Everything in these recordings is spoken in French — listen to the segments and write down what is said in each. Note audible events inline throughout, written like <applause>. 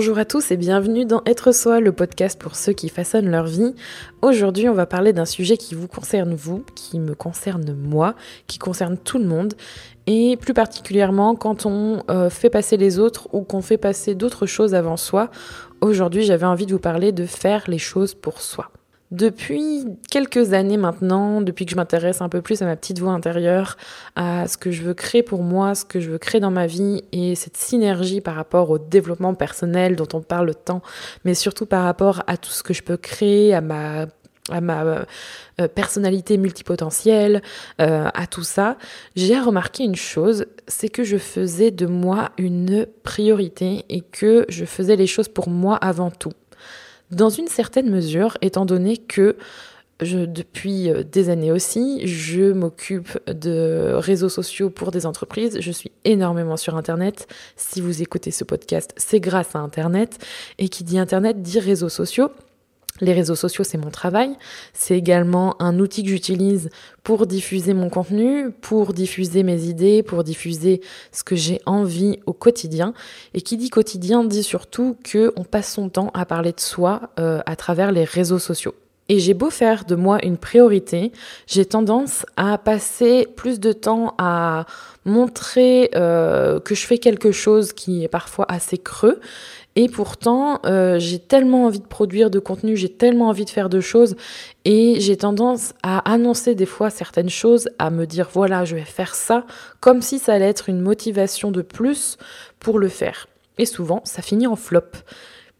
Bonjour à tous et bienvenue dans Être Soi, le podcast pour ceux qui façonnent leur vie. Aujourd'hui, on va parler d'un sujet qui vous concerne vous, qui me concerne moi, qui concerne tout le monde, et plus particulièrement quand on euh, fait passer les autres ou qu'on fait passer d'autres choses avant soi. Aujourd'hui, j'avais envie de vous parler de faire les choses pour soi. Depuis quelques années maintenant, depuis que je m'intéresse un peu plus à ma petite voix intérieure, à ce que je veux créer pour moi, ce que je veux créer dans ma vie et cette synergie par rapport au développement personnel dont on parle tant, mais surtout par rapport à tout ce que je peux créer, à ma à ma euh, personnalité multipotentielle, euh, à tout ça, j'ai remarqué une chose, c'est que je faisais de moi une priorité et que je faisais les choses pour moi avant tout. Dans une certaine mesure, étant donné que je, depuis euh, des années aussi, je m'occupe de réseaux sociaux pour des entreprises. Je suis énormément sur Internet. Si vous écoutez ce podcast, c'est grâce à Internet. Et qui dit Internet dit réseaux sociaux. Les réseaux sociaux, c'est mon travail. C'est également un outil que j'utilise pour diffuser mon contenu, pour diffuser mes idées, pour diffuser ce que j'ai envie au quotidien. Et qui dit quotidien dit surtout que on passe son temps à parler de soi euh, à travers les réseaux sociaux. Et j'ai beau faire de moi une priorité, j'ai tendance à passer plus de temps à montrer euh, que je fais quelque chose qui est parfois assez creux et pourtant, euh, j'ai tellement envie de produire de contenu, j'ai tellement envie de faire de choses, et j'ai tendance à annoncer des fois certaines choses, à me dire voilà, je vais faire ça, comme si ça allait être une motivation de plus pour le faire. Et souvent, ça finit en flop.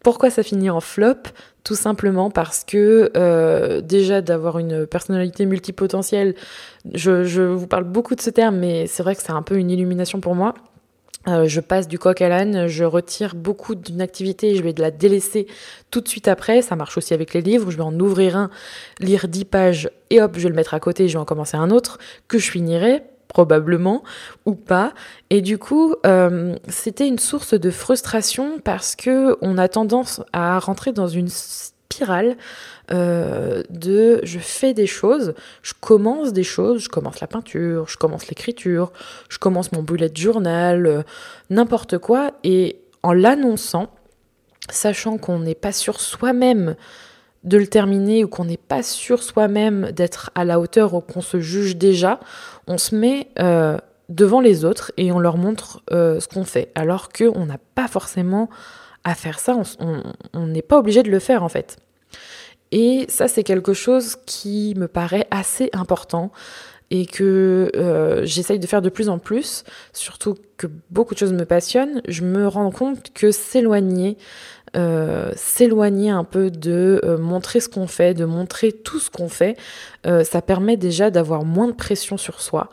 Pourquoi ça finit en flop? Tout simplement parce que euh, déjà d'avoir une personnalité multipotentielle, je, je vous parle beaucoup de ce terme, mais c'est vrai que c'est un peu une illumination pour moi. Euh, je passe du coq à l'âne, je retire beaucoup d'une activité je vais de la délaisser tout de suite après. Ça marche aussi avec les livres. Je vais en ouvrir un, lire 10 pages et hop, je vais le mettre à côté et je vais en commencer un autre que je finirai probablement ou pas. Et du coup, euh, c'était une source de frustration parce que on a tendance à rentrer dans une spirale euh, de je fais des choses, je commence des choses, je commence la peinture, je commence l'écriture, je commence mon bullet journal, euh, n'importe quoi, et en l'annonçant, sachant qu'on n'est pas sûr soi-même de le terminer ou qu'on n'est pas sûr soi-même d'être à la hauteur ou qu'on se juge déjà, on se met euh, devant les autres et on leur montre ce qu'on fait, alors qu'on n'a pas forcément à faire ça, on n'est pas obligé de le faire en fait. Et ça, c'est quelque chose qui me paraît assez important et que euh, j'essaye de faire de plus en plus, surtout que beaucoup de choses me passionnent, je me rends compte que s'éloigner, euh, s'éloigner un peu de euh, montrer ce qu'on fait, de montrer tout ce qu'on fait, ça permet déjà d'avoir moins de pression sur soi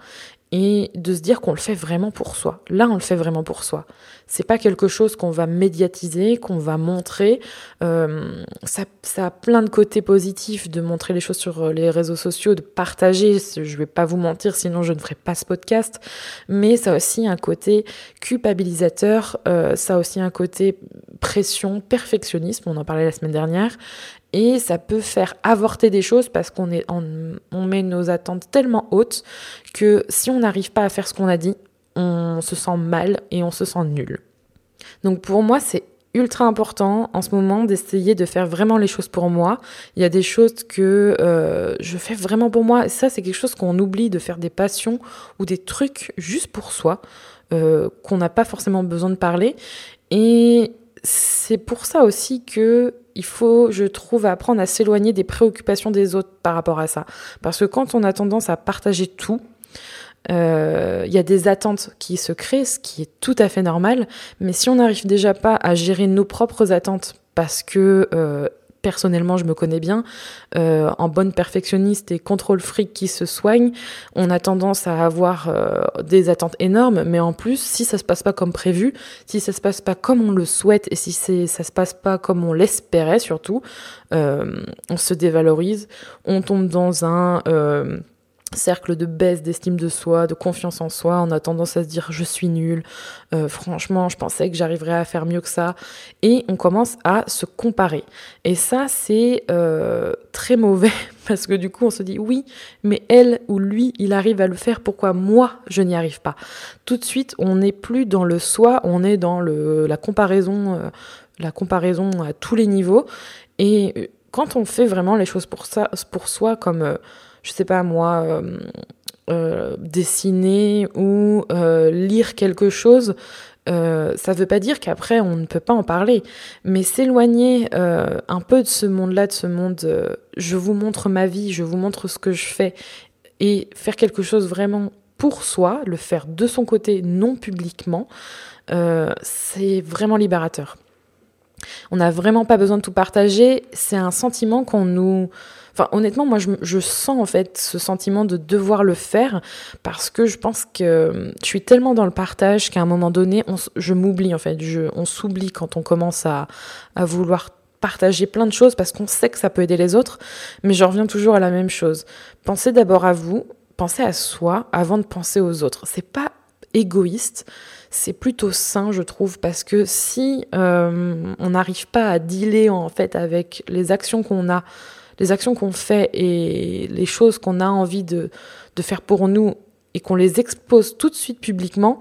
et de se dire qu'on le fait vraiment pour soi. Là, on le fait vraiment pour soi. C'est pas quelque chose qu'on va médiatiser, qu'on va montrer. Euh, ça, ça, a plein de côtés positifs de montrer les choses sur les réseaux sociaux, de partager. Je vais pas vous mentir, sinon je ne ferai pas ce podcast. Mais ça a aussi un côté culpabilisateur. Euh, ça a aussi un côté pression, perfectionnisme. On en parlait la semaine dernière et ça peut faire avorter des choses parce qu'on met nos attentes tellement hautes que si on n'arrive pas à faire ce qu'on a dit, on se sent mal et on se sent nul. Donc pour moi, c'est ultra important en ce moment d'essayer de faire vraiment les choses pour moi. Il y a des choses que euh, je fais vraiment pour moi. Ça, c'est quelque chose qu'on oublie de faire des passions ou des trucs juste pour soi, euh, qu'on n'a pas forcément besoin de parler. Et c'est pour ça aussi que il faut, je trouve, apprendre à s'éloigner des préoccupations des autres par rapport à ça. Parce que quand on a tendance à partager tout, euh, il y a des attentes qui se créent, ce qui est tout à fait normal. Mais si on n'arrive déjà pas à gérer nos propres attentes parce que euh, personnellement je me connais bien, euh, en bonne perfectionniste et contrôle fric qui se soigne, on a tendance à avoir euh, des attentes énormes, mais en plus, si ça se passe pas comme prévu, si ça se passe pas comme on le souhaite et si ça se passe pas comme on l'espérait surtout, euh, on se dévalorise, on tombe dans un cercle de baisse d'estime de soi, de confiance en soi, on a tendance à se dire je suis nul, euh, franchement je pensais que j'arriverais à faire mieux que ça, et on commence à se comparer. Et ça c'est euh, très mauvais <laughs> parce que du coup on se dit oui, mais elle ou lui il arrive à le faire, pourquoi moi je n'y arrive pas? Tout de suite on n'est plus dans le soi, on est dans le, la comparaison. Euh, la comparaison à tous les niveaux. Et quand on fait vraiment les choses pour ça, pour soi, comme je sais pas moi, dessiner ou lire quelque chose, euh, ça ne veut pas dire qu'après on ne peut pas en parler, mais s'éloigner euh, un peu de ce monde-là, de ce monde, euh, je vous montre ma vie, je vous montre ce que je fais, et faire quelque chose vraiment pour soi, le faire de son côté, non publiquement, c'est vraiment libérateur. On n'a vraiment pas besoin de tout partager, c'est un sentiment qu'on nous Honnêtement, moi, je, sens en fait ce sentiment de devoir le faire parce que je pense que je suis tellement dans le partage qu'à un moment donné, je m'oublie en fait. on s'oublie quand on commence à, vouloir partager plein de choses parce qu'on sait que ça peut aider les autres, mais je reviens toujours à la même chose. Pensez d'abord à vous, pensez à soi avant de penser aux autres. C'est pas égoïste, c'est plutôt sain, je trouve, parce que si euh, on n'arrive pas à dealer en fait avec les actions qu'on a les actions qu'on fait et les choses qu'on a envie de, faire pour nous et qu'on les expose tout de suite publiquement,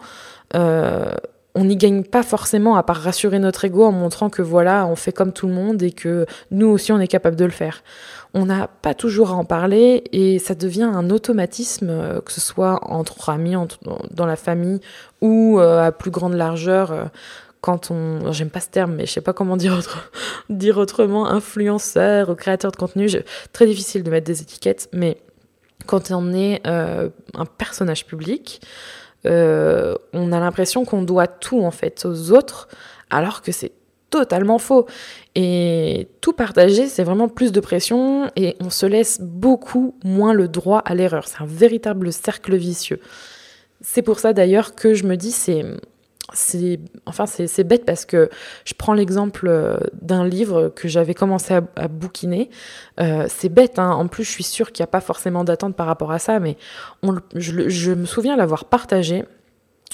euh, on n'y gagne pas forcément à part rassurer notre ego en montrant que voilà, on fait comme tout le monde et que nous aussi on est capable de le faire. On n'a pas toujours à en parler et ça devient un automatisme, euh, que ce soit entre amis, dans la famille ou euh, à plus grande largeur quand on, j'aime pas ce terme, mais je sais pas comment dire, autre, <laughs> dire autrement, influenceur ou créateur de contenu, très difficile de mettre des étiquettes, mais quand on est euh, un personnage public, euh, on a l'impression qu'on doit tout en fait aux autres, alors que c'est totalement faux. Et tout partager, c'est vraiment plus de pression et on se laisse beaucoup moins le droit à l'erreur. C'est un véritable cercle vicieux. C'est pour ça d'ailleurs que je me dis, c'est c'est enfin c'est bête parce que je prends l'exemple euh, d'un livre que j'avais commencé à, bouquiner. Euh, c'est bête, hein. en plus je suis sûre qu'il n'y a pas forcément d'attente par rapport à ça, mais je, me souviens l'avoir partagé.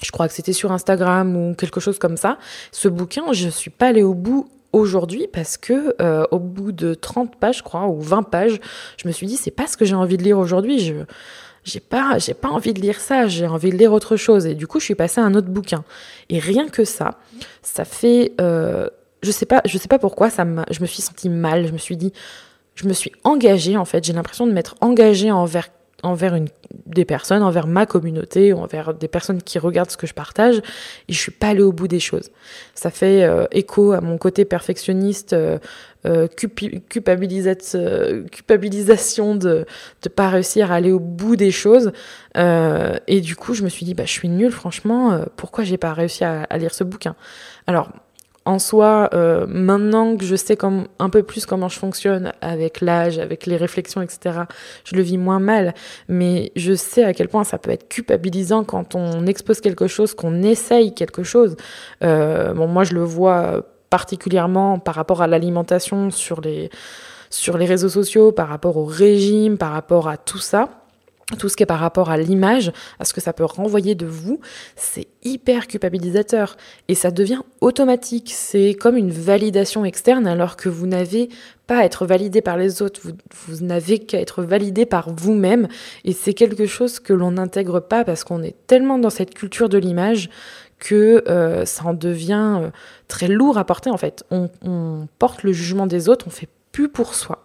Je crois que c'était sur Instagram ou quelque chose comme ça. Ce bouquin, je ne suis pas allée au bout aujourd'hui parce que euh, au bout de 30 pages, je crois, ou 20 pages, je me suis dit c'est pas ce que j'ai envie de lire aujourd'hui. Je j'ai pas, j'ai pas envie de lire ça, j'ai envie de lire autre chose. Et du coup, je suis passée à un autre bouquin. Et rien que ça, ça fait, euh, je sais pas, je sais pas pourquoi, ça je me suis sentie mal. Je me suis dit, je me suis engagée en fait. J'ai l'impression de m'être engagée envers envers des personnes, envers ma communauté, envers des personnes qui regardent ce que je partage, et je suis pas allée au bout des choses. Ça fait euh, écho à mon côté perfectionniste, euh, euh, culpabilisation de ne pas réussir à aller au bout des choses. et du coup, je me suis dit, bah, je suis nulle, franchement, pourquoi j'ai pas réussi à, à lire ce bouquin? Alors, en soi, euh, maintenant que je sais comme, un peu plus comment je fonctionne avec l'âge, avec les réflexions, etc., je le vis moins mal. Mais je sais à quel point ça peut être culpabilisant quand on expose quelque chose, qu'on essaye quelque chose. Euh, bon, moi, je le vois particulièrement par rapport à l'alimentation sur les, sur les réseaux sociaux, par rapport au régime, par rapport à tout ça tout ce qui est par rapport à l'image, à ce que ça peut renvoyer de vous, c'est hyper culpabilisateur et ça devient automatique. C'est comme une validation externe alors que vous n'avez pas à être validé par les autres, vous, n'avez qu'à être validé par vous-même et c'est quelque chose que l'on n'intègre pas parce qu'on est tellement dans cette culture de l'image que euh, ça en devient euh, très lourd à porter en fait. On, on porte le jugement des autres, on fait plus pour soi.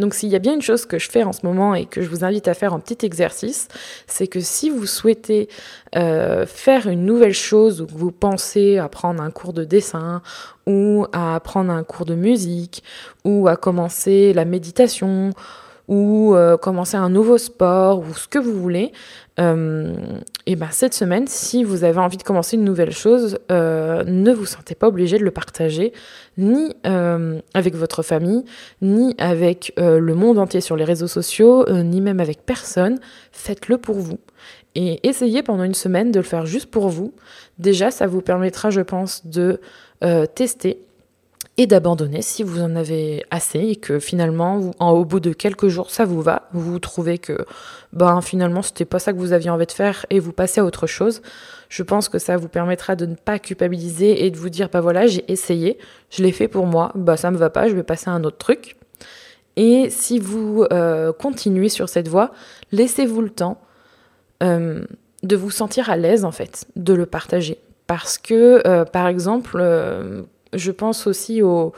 Donc s'il y a bien une chose que je fais en ce moment et que je vous invite à faire en petit exercice, c'est que si vous souhaitez euh, faire une nouvelle chose ou que vous pensez à prendre un cours de dessin ou à prendre un cours de musique ou à commencer la méditation ou euh, commencer un nouveau sport ou ce que vous voulez, euh, et ben cette semaine, si vous avez envie de commencer une nouvelle chose, euh, ne vous sentez pas obligé de le partager, ni avec votre famille, ni avec le monde entier sur les réseaux sociaux, ni même avec personne. Faites-le pour vous. Et essayez pendant une semaine de le faire juste pour vous. Déjà, ça vous permettra, je pense, de tester et d'abandonner si vous en avez assez et que finalement, en, au bout de quelques jours, ça vous va, vous trouvez que ben, finalement, c'était pas ça que vous aviez envie de faire et vous passez à autre chose. Je pense que ça vous permettra de ne pas culpabiliser et de vous dire, bah voilà, j'ai essayé, je l'ai fait pour moi, bah ça me va pas, je vais passer à un autre truc. Et si vous euh, continuez sur cette voie, laissez-vous le temps euh, de vous sentir à l'aise en fait, de le partager. Parce que, euh, par exemple, je pense aussi au,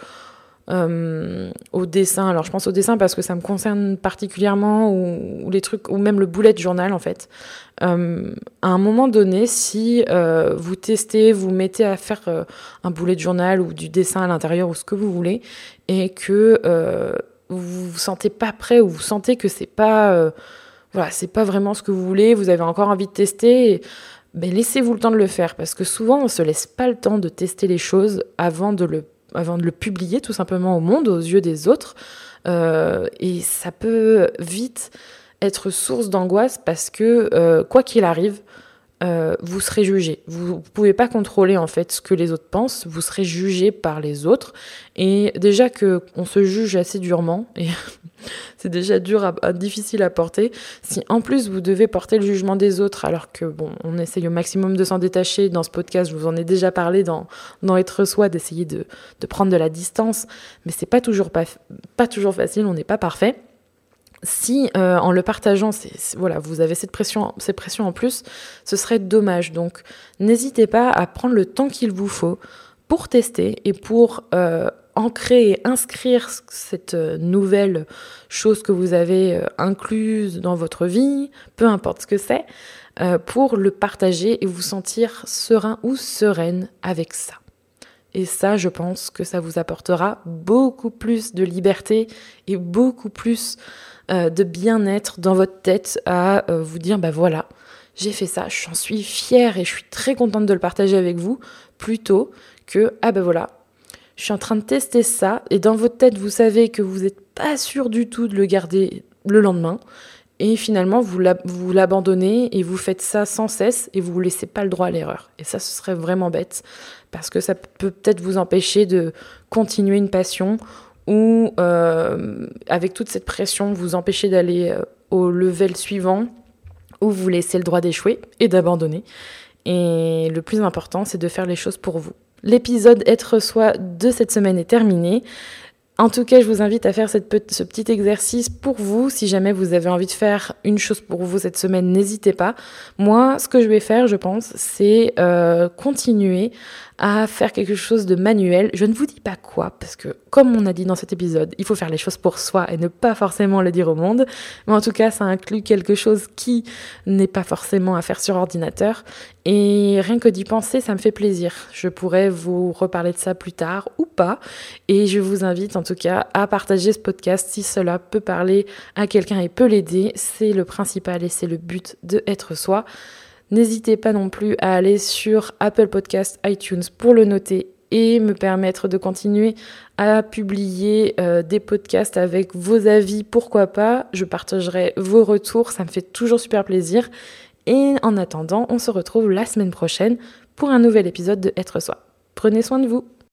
euh, au dessin. Alors je pense au dessin parce que ça me concerne particulièrement, ou, les trucs, ou même le bullet journal en fait. Euh, à un moment donné, si euh, vous testez, vous mettez à faire un bullet journal ou du dessin à l'intérieur ou ce que vous voulez, et que vous vous sentez pas prêt ou vous sentez que c'est pas, voilà, c'est pas vraiment ce que vous voulez, vous avez encore envie de tester. Ben laissez-vous le temps de le faire parce que souvent on se laisse pas le temps de tester les choses avant de le avant de le publier tout simplement au monde, aux yeux des autres. Euh, et ça peut vite être source d'angoisse parce que euh, quoi qu'il arrive, euh, vous serez jugé. Vous ne pouvez pas contrôler en fait ce que les autres pensent, vous serez jugé par les autres. Et déjà que on se juge assez durement, <laughs> et c'est déjà dur, difficile à porter. Si en plus vous devez porter le jugement des autres, alors que bon, on essaye au maximum de s'en détacher. Dans ce podcast, je vous en ai déjà parlé dans, dans être soi, d'essayer de, de, prendre de la distance, mais c'est pas toujours pas, pas toujours facile. On n'est pas parfait si euh, en le partageant, voilà, vous avez cette pression, ces pressions en plus, ce serait dommage. Donc n'hésitez pas à prendre le temps qu'il vous faut pour tester et pour euh, ancrer et inscrire cette euh, nouvelle chose que vous avez incluse dans votre vie, peu importe ce que c'est, pour le partager et vous sentir serein ou sereine avec ça. Et ça, je pense que ça vous apportera beaucoup plus de liberté et beaucoup plus euh, de bien-être dans votre tête à euh, vous dire, bah voilà, j'ai fait ça, j'en suis fière et je suis très contente de le partager avec vous, plutôt que, ah ben voilà, je suis en train de tester ça, et dans votre tête, vous savez que vous n'êtes pas sûr du tout de le garder le lendemain, et finalement, vous l'abandonnez et vous faites ça sans cesse, et vous ne laissez pas le droit à l'erreur. Et ça, ce serait vraiment bête, parce que ça peut peut-être vous empêcher de continuer une passion ou euh, avec toute cette pression, vous empêchez d'aller euh, au level suivant, ou vous laissez le droit d'échouer et d'abandonner. Et le plus important, c'est de faire les choses pour vous. L'épisode Être soi de cette semaine est terminé. En tout cas, je vous invite à faire ce petit exercice pour vous. Si jamais vous avez envie de faire une chose pour vous cette semaine, n'hésitez pas. Moi, ce que je vais faire, je pense, c'est euh, continuer à faire quelque chose de manuel. Je ne vous dis pas quoi, parce que comme on a dit dans cet épisode, il faut faire les choses pour soi et ne pas forcément le dire au monde. Mais en tout cas, ça inclut quelque chose qui n'est pas forcément à faire sur ordinateur. Et rien que d'y penser, ça me fait plaisir. Je pourrais vous reparler de ça plus tard ou pas. Et je vous invite en tout cas à partager ce podcast si cela peut parler à quelqu'un et peut l'aider. C'est le principal et c'est le but de être soi. N'hésitez pas non plus à aller sur Apple Podcast, iTunes pour le noter et me permettre de continuer à publier euh, des podcasts avec vos avis, pourquoi pas? Je partagerai vos retours, ça me fait toujours super plaisir. Et en attendant, on se retrouve la semaine prochaine pour un nouvel épisode de Être Soi. Prenez soin de vous.